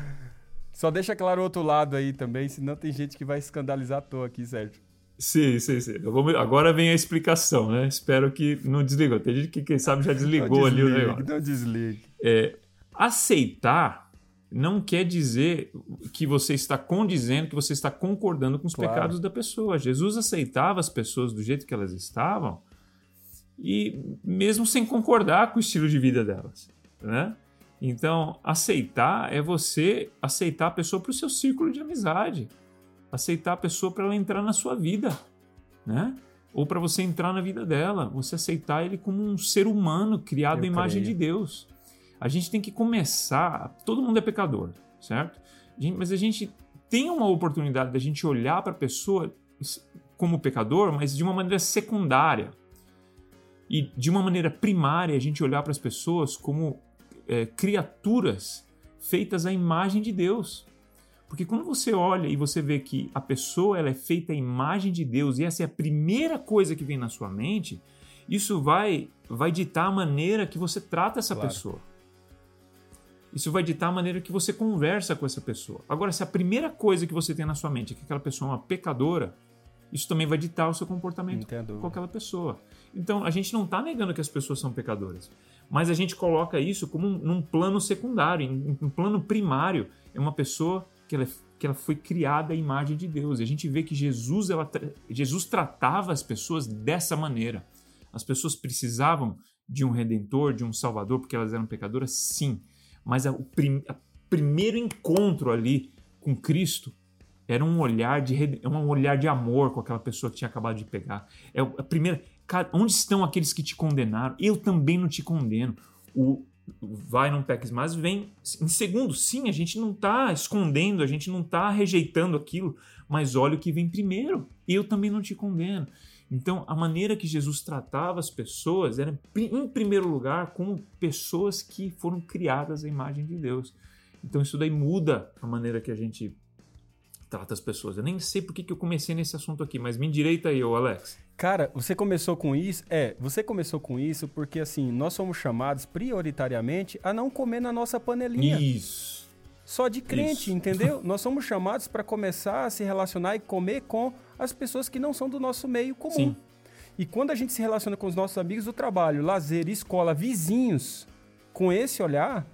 Só deixa claro o outro lado aí também, senão tem gente que vai escandalizar à toa aqui, Sérgio. Sim, sim, sim. Vou... Agora vem a explicação, né? Espero que não desligou. Tem gente que, quem sabe, já desligou desligue, ali o negócio. Não desligue. É, aceitar não quer dizer que você está condizendo, que você está concordando com os claro. pecados da pessoa. Jesus aceitava as pessoas do jeito que elas estavam e mesmo sem concordar com o estilo de vida delas, né? Então, aceitar é você aceitar a pessoa para o seu círculo de amizade, aceitar a pessoa para ela entrar na sua vida, né? Ou para você entrar na vida dela, você aceitar ele como um ser humano criado à imagem de Deus. A gente tem que começar. Todo mundo é pecador, certo? Mas a gente tem uma oportunidade da gente olhar para a pessoa como pecador, mas de uma maneira secundária. E de uma maneira primária, a gente olhar para as pessoas como é, criaturas feitas à imagem de Deus. Porque quando você olha e você vê que a pessoa ela é feita à imagem de Deus e essa é a primeira coisa que vem na sua mente, isso vai, vai ditar a maneira que você trata essa claro. pessoa. Isso vai ditar a maneira que você conversa com essa pessoa. Agora, se a primeira coisa que você tem na sua mente é que aquela pessoa é uma pecadora, isso também vai ditar o seu comportamento Entendo. com aquela pessoa. Então, a gente não está negando que as pessoas são pecadoras mas a gente coloca isso como um, num plano secundário, em um plano primário. É uma pessoa que ela, que ela foi criada à imagem de Deus. E a gente vê que Jesus, ela, Jesus tratava as pessoas dessa maneira. As pessoas precisavam de um redentor, de um salvador, porque elas eram pecadoras? Sim. Mas o prim, primeiro encontro ali com Cristo era um olhar de um olhar de amor com aquela pessoa que tinha acabado de pegar. É a primeira Onde estão aqueles que te condenaram? Eu também não te condeno. O vai, não peques mais vem em segundo. Sim, a gente não está escondendo, a gente não está rejeitando aquilo, mas olha o que vem primeiro. Eu também não te condeno. Então, a maneira que Jesus tratava as pessoas era, em primeiro lugar, como pessoas que foram criadas à imagem de Deus. Então, isso daí muda a maneira que a gente trata as pessoas. Eu nem sei por que eu comecei nesse assunto aqui, mas me endireita aí, ô Alex. Cara, você começou com isso? É, você começou com isso porque, assim, nós somos chamados prioritariamente a não comer na nossa panelinha. Isso. Só de crente, isso. entendeu? *laughs* nós somos chamados para começar a se relacionar e comer com as pessoas que não são do nosso meio comum. Sim. E quando a gente se relaciona com os nossos amigos do trabalho, lazer, escola, vizinhos, com esse olhar,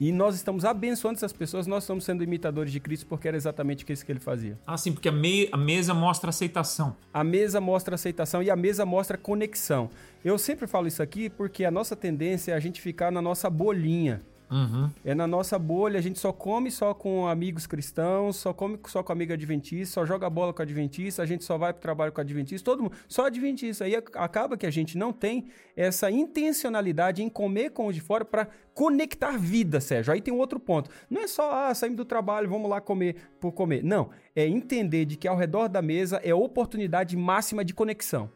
e nós estamos abençoando essas pessoas, nós estamos sendo imitadores de Cristo porque era exatamente isso que ele fazia. Ah, sim, porque a, me a mesa mostra aceitação. A mesa mostra aceitação e a mesa mostra conexão. Eu sempre falo isso aqui porque a nossa tendência é a gente ficar na nossa bolinha. Uhum. É na nossa bolha, a gente só come só com amigos cristãos, só come só com amigo adventista, só joga bola com adventista, a gente só vai pro trabalho com adventista, todo mundo, só adventista. Aí acaba que a gente não tem essa intencionalidade em comer com o de fora para conectar vida, Sérgio. Aí tem um outro ponto. Não é só, ah, saímos do trabalho, vamos lá comer por comer. Não, é entender de que ao redor da mesa é oportunidade máxima de conexão.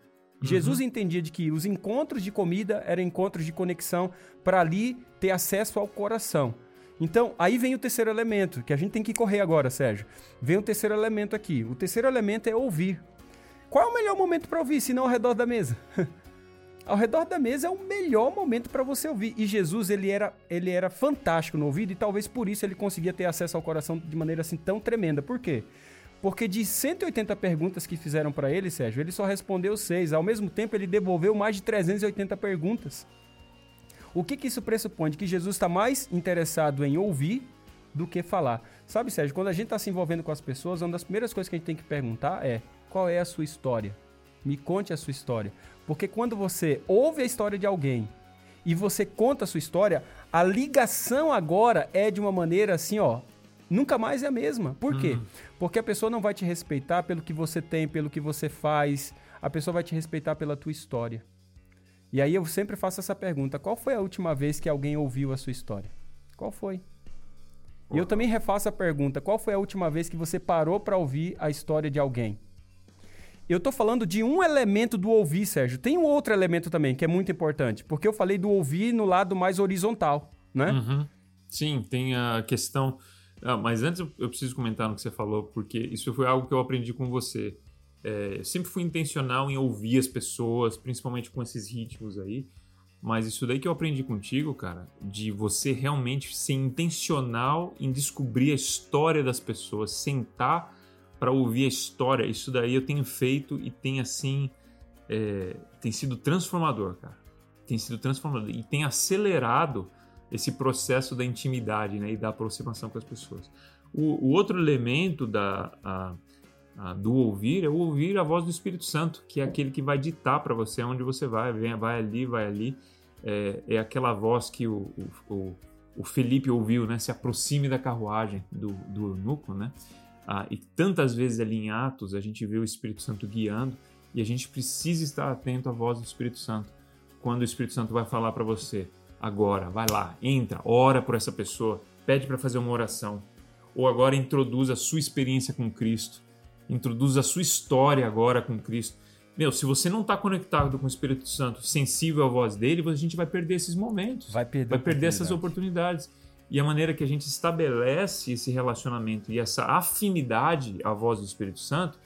Uhum. Jesus entendia de que os encontros de comida eram encontros de conexão para ali ter acesso ao coração. Então, aí vem o terceiro elemento, que a gente tem que correr agora, Sérgio. Vem o terceiro elemento aqui. O terceiro elemento é ouvir. Qual é o melhor momento para ouvir, se não ao redor da mesa? *laughs* ao redor da mesa é o melhor momento para você ouvir. E Jesus, ele era, ele era fantástico no ouvido e talvez por isso ele conseguia ter acesso ao coração de maneira assim tão tremenda. Por quê? Porque de 180 perguntas que fizeram para ele, Sérgio, ele só respondeu seis. Ao mesmo tempo, ele devolveu mais de 380 perguntas. O que, que isso pressupõe? De que Jesus está mais interessado em ouvir do que falar. Sabe, Sérgio, quando a gente está se envolvendo com as pessoas, uma das primeiras coisas que a gente tem que perguntar é: qual é a sua história? Me conte a sua história. Porque quando você ouve a história de alguém e você conta a sua história, a ligação agora é de uma maneira assim, ó, nunca mais é a mesma. Por quê? Uhum. Porque a pessoa não vai te respeitar pelo que você tem, pelo que você faz. A pessoa vai te respeitar pela tua história. E aí eu sempre faço essa pergunta: qual foi a última vez que alguém ouviu a sua história? Qual foi? E eu também refaço a pergunta: qual foi a última vez que você parou para ouvir a história de alguém? Eu tô falando de um elemento do ouvir, Sérgio. Tem um outro elemento também que é muito importante, porque eu falei do ouvir no lado mais horizontal, né? Uhum. Sim, tem a questão ah, mas antes eu, preciso comentar no que você falou, porque isso foi algo que eu aprendi com você. É, eu sempre fui intencional em ouvir as pessoas, principalmente com esses ritmos aí. Mas isso daí que eu aprendi contigo, cara, de você realmente ser intencional em descobrir a história das pessoas, sentar para ouvir a história, isso daí eu tenho feito e tem assim, é, tem sido transformador, cara. Tem sido transformador e tem acelerado esse processo da intimidade né, e da aproximação com as pessoas. O, o outro elemento da, a, a, do ouvir é o ouvir a voz do Espírito Santo, que é aquele que vai ditar para você onde você vai, vem, vai ali, vai ali. É, é aquela voz que o, o, o, Felipe ouviu, né? Se aproxime da carruagem do, do eunuco, né? Ah, e tantas vezes ali em Atos a gente vê o Espírito Santo guiando e a gente precisa estar atento à voz do Espírito Santo. Quando o Espírito Santo vai falar para você, agora, vai lá, entra, ora por essa pessoa, pede para fazer uma oração. Ou agora introduz a sua experiência com Cristo, introduz a sua história agora com Cristo. Meu, se você não está conectado com o Espírito Santo, sensível à voz dele, a gente vai perder esses momentos. Vai perder, vai perder essas oportunidades. E a maneira que a gente estabelece esse relacionamento e essa afinidade à voz do Espírito Santo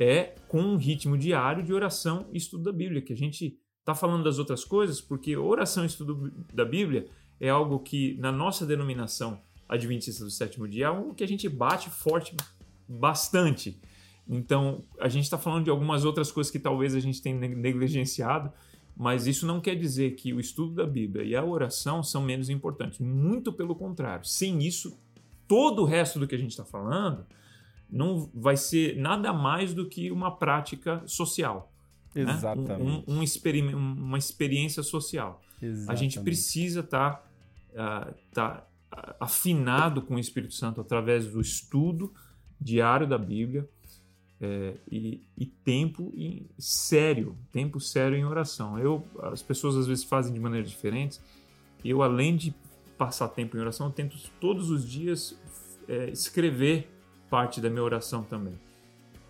é com um ritmo diário de oração e estudo da Bíblia, que a gente está falando das outras coisas, porque oração e estudo da Bíblia é algo que, na nossa denominação adventista do sétimo dia, é algo que a gente bate forte bastante. Então, a gente está falando de algumas outras coisas que talvez a gente tenha negligenciado, mas isso não quer dizer que o estudo da Bíblia e a oração são menos importantes. Muito pelo contrário. Sem isso, todo o resto do que a gente está falando não vai ser nada mais do que uma prática social. Exatamente. Né? Um, um, uma experiência social. Exatamente. A gente precisa estar tá, uh, tá afinado com o Espírito Santo através do estudo diário da Bíblia é, e, e, tempo em, sério, tempo sério em oração. Eu, as pessoas às vezes fazem de maneiras diferentes. Eu, além de passar tempo em oração, eu tento todos os dias é, escrever parte da minha oração também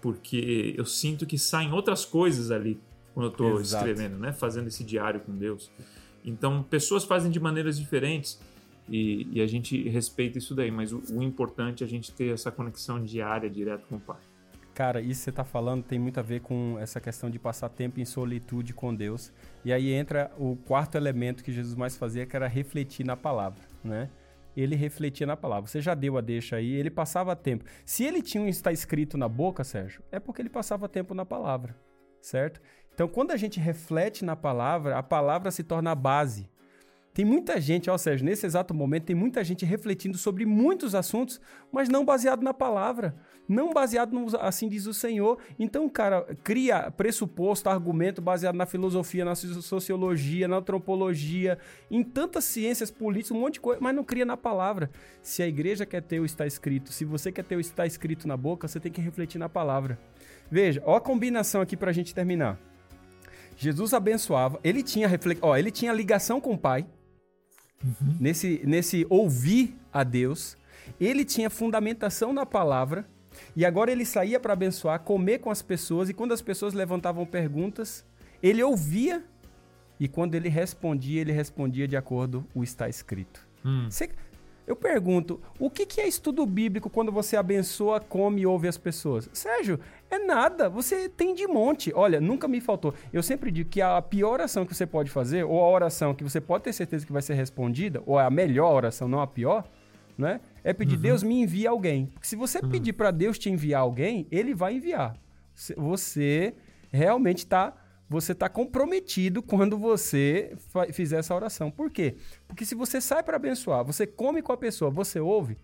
porque eu sinto que saem outras coisas ali quando eu estou escrevendo, né? Fazendo esse diário com Deus. Então, pessoas fazem de maneiras diferentes e, e a gente respeita isso daí, mas o, o, importante é a gente ter essa conexão diária, direto com o Pai. Cara, isso que você está falando tem muito a ver com essa questão de passar tempo em solitude com Deus. E aí entra o quarto elemento que Jesus mais fazia, que era refletir na palavra, né? Ele refletia na palavra. Você já deu a deixa aí, ele passava tempo. Se ele tinha um está escrito na boca, Sérgio, é porque ele passava tempo na palavra, certo? Então, quando a gente reflete na palavra, a palavra se torna a base. Tem muita gente, ó Sérgio, nesse exato momento, tem muita gente refletindo sobre muitos assuntos, mas não baseado na palavra, não baseado no assim diz o Senhor. Então, cara, cria pressuposto, argumento baseado na filosofia, na sociologia, na antropologia, em tantas ciências políticas, um monte de coisa, mas não cria na palavra. Se a igreja quer ter o está escrito, se você quer ter o está escrito na boca, você tem que refletir na palavra. Veja, ó a combinação aqui pra gente terminar. Jesus abençoava, ele tinha reflex... ó, ele tinha ligação com o Pai, uhum. nesse, nesse ouvir a Deus. Ele tinha fundamentação na palavra. E agora ele saía para abençoar, comer com as pessoas. E quando as pessoas levantavam perguntas, ele ouvia. E quando ele respondia, ele respondia de acordo com o está escrito. Hum. Eu pergunto, o que, que é estudo bíblico quando você abençoa, come e ouve as pessoas? Sérgio, é nada. Você tem de monte. Olha, nunca me faltou. Eu sempre digo que a pior oração que você pode fazer, ou a oração que você pode ter certeza que vai ser respondida, ou a melhor oração, não a pior, né? É pedir, uhum. Deus me envia alguém. Porque se você uhum. pedir para Deus te enviar alguém, ele vai enviar. Você realmente está você está comprometido quando você fizer essa oração. Por quê? Porque se você sai para abençoar, você come com a pessoa, você ouve,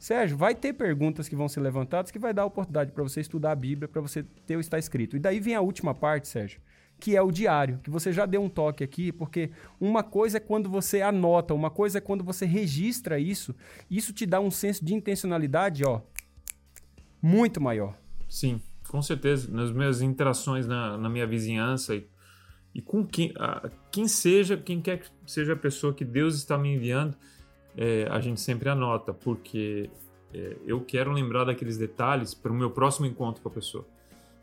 Sérgio, vai ter perguntas que vão ser levantadas que vai dar oportunidade para você estudar a Bíblia, para você ter o está escrito. E daí vem a última parte, Sérgio, que é o diário, que você já deu um toque aqui, porque uma coisa é quando você anota, uma coisa é quando você registra isso, isso te dá um senso de intencionalidade, ó, muito maior. Sim. Com certeza, nas minhas interações na, na minha vizinhança e, e com quem, a, quem seja, quem quer que seja a pessoa que Deus está me enviando, é, a gente sempre anota, porque é, eu quero lembrar daqueles detalhes para o meu próximo encontro com a pessoa.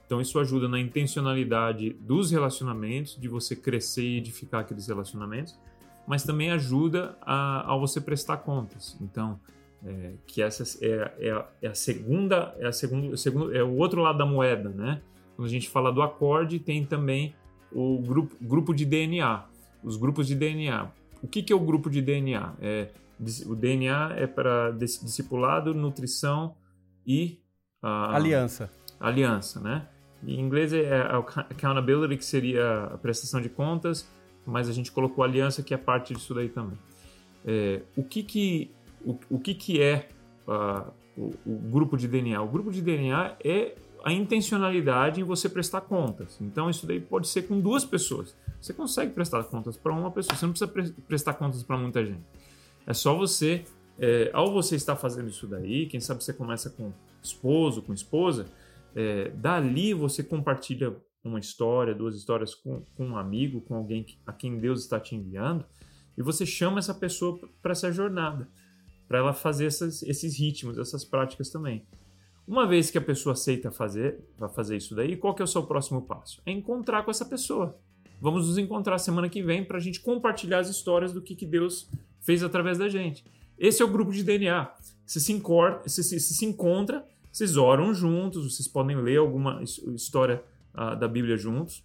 Então isso ajuda na intencionalidade dos relacionamentos, de você crescer e edificar aqueles relacionamentos, mas também ajuda a, a você prestar contas. Então, é, que essa é, é, é, a segunda, é a segunda, segundo, é o outro lado da moeda, né? Quando a gente fala do acorde, tem também o grupo, grupo de DNA, os grupos de DNA. O que, que é o grupo de DNA? É, o DNA é para discipulado, nutrição e aliança. Aliança, né? Em inglês é accountability, que seria a prestação de contas, mas a gente colocou aliança, que é parte disso daí também. É, o que que o, o que, que é uh, o, o, grupo de DNA? O grupo de DNA é a intencionalidade em você prestar contas. Então, isso daí pode ser com duas pessoas. Você consegue prestar contas para uma pessoa, você não precisa pre prestar contas para muita gente. É só você, é, ao você estar fazendo isso daí, quem sabe você começa com esposo, com esposa, é, dali você compartilha uma história, duas histórias com, com um amigo, com alguém a quem Deus está te enviando, e você chama essa pessoa para essa jornada para ela fazer essas, esses ritmos, essas práticas também. Uma vez que a pessoa aceita fazer, vai fazer isso daí, qual que é o seu próximo passo? É encontrar com essa pessoa. Vamos nos encontrar semana que vem para a gente compartilhar as histórias do que, que Deus fez através da gente. Esse é o grupo de DNA. Você se, você se, se, se encontra, vocês oram juntos, vocês podem ler alguma história uh, da Bíblia juntos.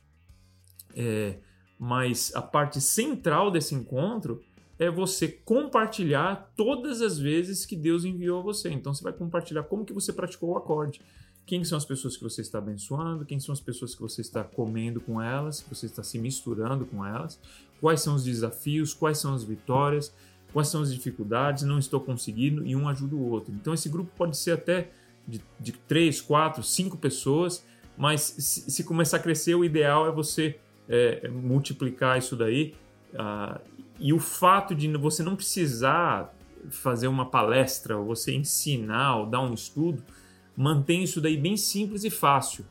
É, mas a parte central desse encontro é você compartilhar todas as vezes que Deus enviou a você. Então você vai compartilhar como que você praticou o acorde. Quem são as pessoas que você está abençoando? Quem são as pessoas que você está comendo com elas? Que você está se misturando com elas? Quais são os desafios? Quais são as vitórias? Quais são as dificuldades? Não estou conseguindo e um ajuda o outro. Então esse grupo pode ser até de, de três, quatro, cinco pessoas, mas se, se, começar a crescer, o ideal é você é, multiplicar isso daí uh, e o fato de você não precisar fazer uma palestra, ou você ensinar, ou dar um estudo, mantém isso daí bem simples e fácil,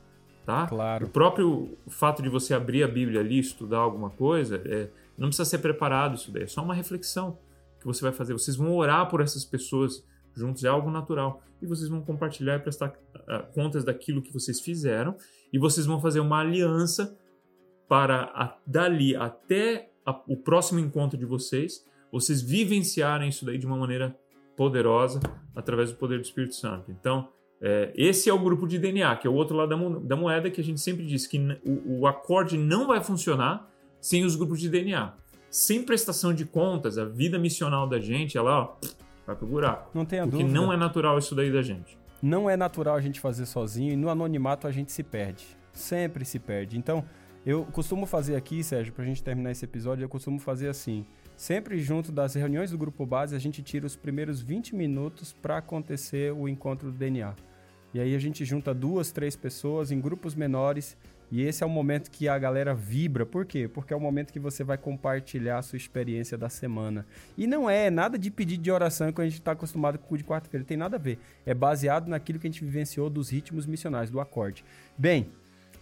tá? Claro. O próprio fato de você abrir a Bíblia ali, estudar alguma coisa, é, não precisa ser preparado isso daí, é só uma reflexão que você vai fazer. Vocês vão orar por essas pessoas juntos, é algo natural. E vocês vão compartilhar e prestar uh, contas daquilo que vocês fizeram, e vocês vão fazer uma aliança para a, dali até a, o próximo encontro de vocês, vocês vivenciarem isso daí de uma maneira poderosa através do poder do Espírito Santo. Então, é, esse é o grupo de DNA, que é o outro lado da, mo da moeda que a gente sempre diz que o, o, acorde não vai funcionar sem os grupos de DNA. Sem prestação de contas, a vida missional da gente, ela ó, vai pro buraco. Não tenha porque dúvida. Porque não é natural isso daí da gente. Não é natural a gente fazer sozinho e no anonimato a gente se perde. Sempre se perde. Então, eu costumo fazer aqui, Sérgio, pra gente terminar esse episódio, eu costumo fazer assim. sempre junto das reuniões do grupo base, a gente tira os primeiros 20 minutos para acontecer o encontro do DNA. E aí a gente junta duas, três pessoas em grupos menores e esse é o momento que a galera vibra. Por quê? Porque é o momento que você vai compartilhar a sua experiência da semana. E não é nada de pedido de oração que a gente está acostumado com o de quarta-feira. Tem nada a ver. É baseado naquilo que a gente vivenciou dos ritmos missionários, do acorde. Bem,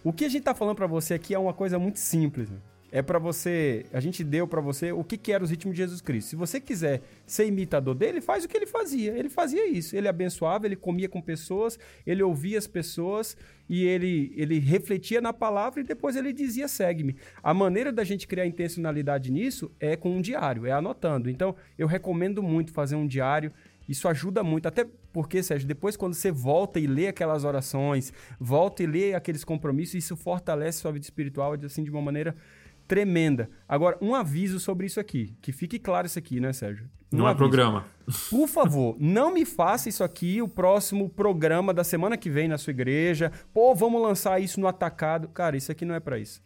o que a gente está falando para você aqui é uma coisa muito simples. É para você. A gente deu para você o que, que era os ritmos de Jesus Cristo. Se você quiser ser imitador dele, faz o que ele fazia. Ele fazia isso. Ele abençoava, ele comia com pessoas, ele ouvia as pessoas e ele, ele refletia na palavra e depois ele dizia: segue-me. A maneira da gente criar intencionalidade nisso é com um diário, é anotando. Então, eu recomendo muito fazer um diário. Isso ajuda muito, até porque, Sérgio, depois quando você volta e lê aquelas orações, volta e lê aqueles compromissos, isso fortalece sua vida espiritual assim, de uma maneira tremenda. Agora, um aviso sobre isso aqui, que fique claro isso aqui, né, Sérgio? Um não é aviso. é programa. Por favor, não me faça isso aqui o próximo programa da semana que vem na sua igreja. Pô, vamos lançar isso no atacado. Cara, isso aqui não é para isso.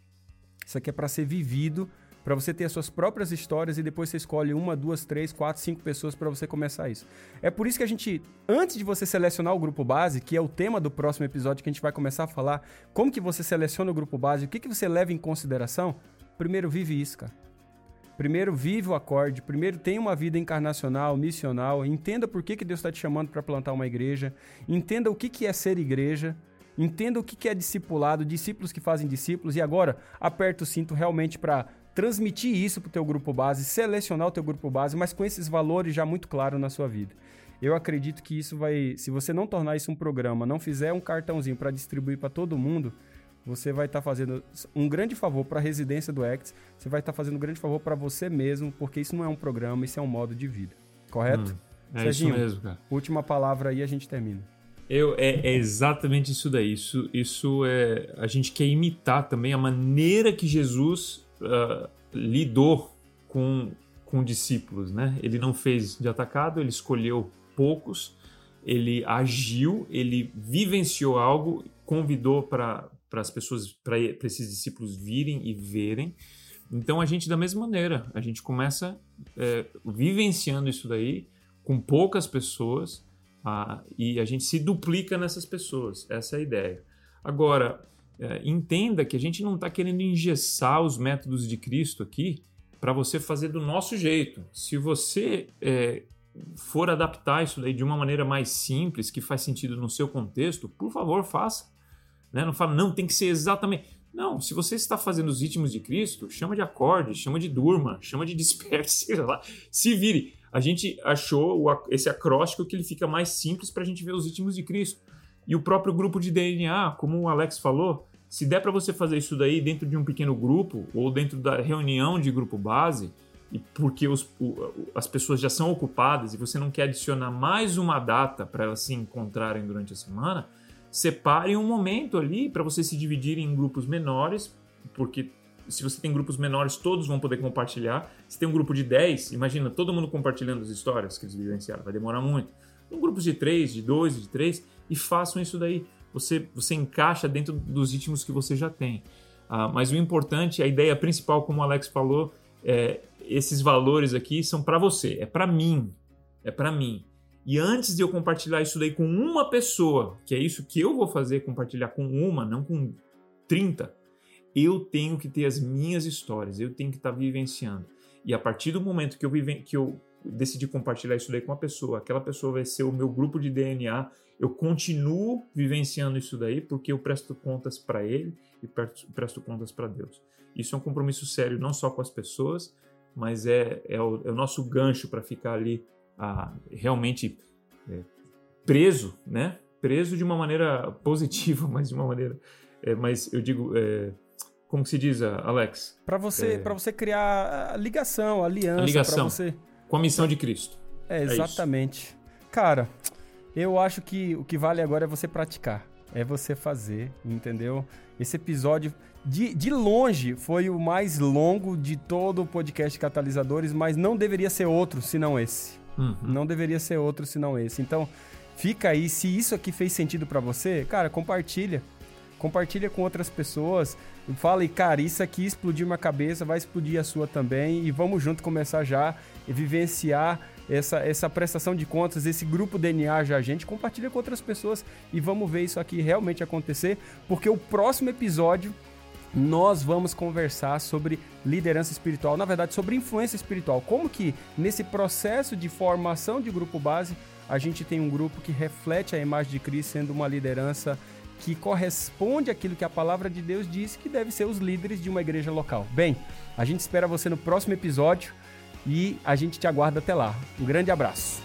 Isso aqui é para ser vivido, para você ter as suas próprias histórias e depois você escolhe uma, duas, três, quatro, cinco pessoas para você começar isso. É por isso que a gente, antes de você selecionar o grupo base, que é o tema do próximo episódio que a gente vai começar a falar, como que você seleciona o grupo base, o que, que você leva em consideração, primeiro vive isso, cara. Primeiro vive o acorde, primeiro tenha uma vida encarnacional, missional, entenda por que, que Deus está te chamando para plantar uma igreja, entenda o que, que é ser igreja, entenda o que, que é discipulado, discípulos que fazem discípulos, e agora aperta o cinto realmente para transmitir isso para o teu grupo base, selecionar o teu grupo base, mas com esses valores já muito claros na sua vida. Eu acredito que isso vai, se você não tornar isso um programa, não fizer um cartãozinho para distribuir para todo mundo, você vai estar tá fazendo um grande favor para a residência do X, você vai estar tá fazendo um grande favor para você mesmo, porque isso não é um programa, isso é um modo de vida. Correto? Hum, é Serginho, isso mesmo, cara. Última palavra aí a gente termina. Eu, é, é, exatamente isso daí. Isso, isso é. A gente quer imitar também a maneira que Jesus uh, lidou com, com discípulos, né? Ele não fez de atacado, ele escolheu poucos, ele agiu, ele vivenciou algo, convidou para as pessoas, para esses discípulos virem e verem. Então a gente, da mesma maneira, a gente começa é, vivenciando isso daí com poucas pessoas ah, e a gente se duplica nessas pessoas. Essa é a ideia. Agora, é, entenda que a gente não está querendo engessar os métodos de Cristo aqui para você fazer do nosso jeito. Se você é, for adaptar isso daí de uma maneira mais simples, que faz sentido no seu contexto, por favor, faça. Né? Não fala, não, tem que ser exatamente. Não, se você está fazendo os ritmos de Cristo, chama de acorde, chama de durma, chama de *laughs* disperse, sei lá, se vire. A gente achou esse acróstico que ele fica mais simples para a gente ver os ritmos de Cristo. E o próprio grupo de DNA, como o Alex falou, se der para você fazer isso daí dentro de um pequeno grupo ou dentro da reunião de grupo base, e porque os, o, as pessoas já são ocupadas e você não quer adicionar mais uma data para elas se encontrarem durante a semana, separe um momento ali para você se dividir em grupos menores, porque se você tem grupos menores, todos vão poder compartilhar. Se tem um grupo de 10, imagina todo mundo compartilhando as histórias que eles vivenciaram, vai demorar muito. Então, grupos de 3, de 2, de 3, e façam isso daí. Você, você encaixa dentro dos ritmos que você já tem. Ah, mas o importante, a ideia principal, como o Alex falou, é, esses valores aqui são para você, é para mim, é para mim. E antes de eu compartilhar isso daí com uma pessoa, que é isso que eu vou fazer, compartilhar com uma, não com 30, eu tenho que ter as minhas histórias, eu tenho que estar tá vivenciando. E a partir do momento que eu, vive, que eu decidi compartilhar isso daí com uma pessoa, aquela pessoa vai ser o meu grupo de DNA, eu continuo vivenciando isso daí porque eu presto contas para ele e presto, contas para Deus. Isso é um compromisso sério, não só com as pessoas, mas é, é, o, é o nosso gancho para ficar ali a, realmente é, preso, né? Preso de uma maneira *laughs* positiva, mas de uma maneira, é, mas eu digo, é, como se diz, Alex? Para você, é, para você criar a ligação, a aliança, a ligação você com a missão de Cristo. É, é exatamente. Cara, eu acho que o que vale agora é você praticar, é você fazer, entendeu? Esse episódio de, de longe foi o mais longo de todo o podcast Catalisadores, mas não deveria ser outro senão esse. Uhum. Não deveria ser outro senão esse. Então, fica aí. Se isso aqui fez sentido para você, cara, compartilha. compartilha com outras pessoas. Fala e cara, isso aqui explodiu minha cabeça, vai explodir a sua também. E vamos junto começar já e vivenciar essa, essa prestação de contas, esse grupo DNA já a gente. Compartilha com outras pessoas e vamos ver isso aqui realmente acontecer, porque o próximo episódio nós vamos conversar sobre liderança espiritual, na verdade sobre influência espiritual. Como que nesse processo de formação de grupo base, a gente tem um grupo que reflete a imagem de Cristo sendo uma liderança que corresponde àquilo que a palavra de Deus diz que deve ser os líderes de uma igreja local. Bem, a gente espera você no próximo episódio e a gente te aguarda até lá. Um grande abraço.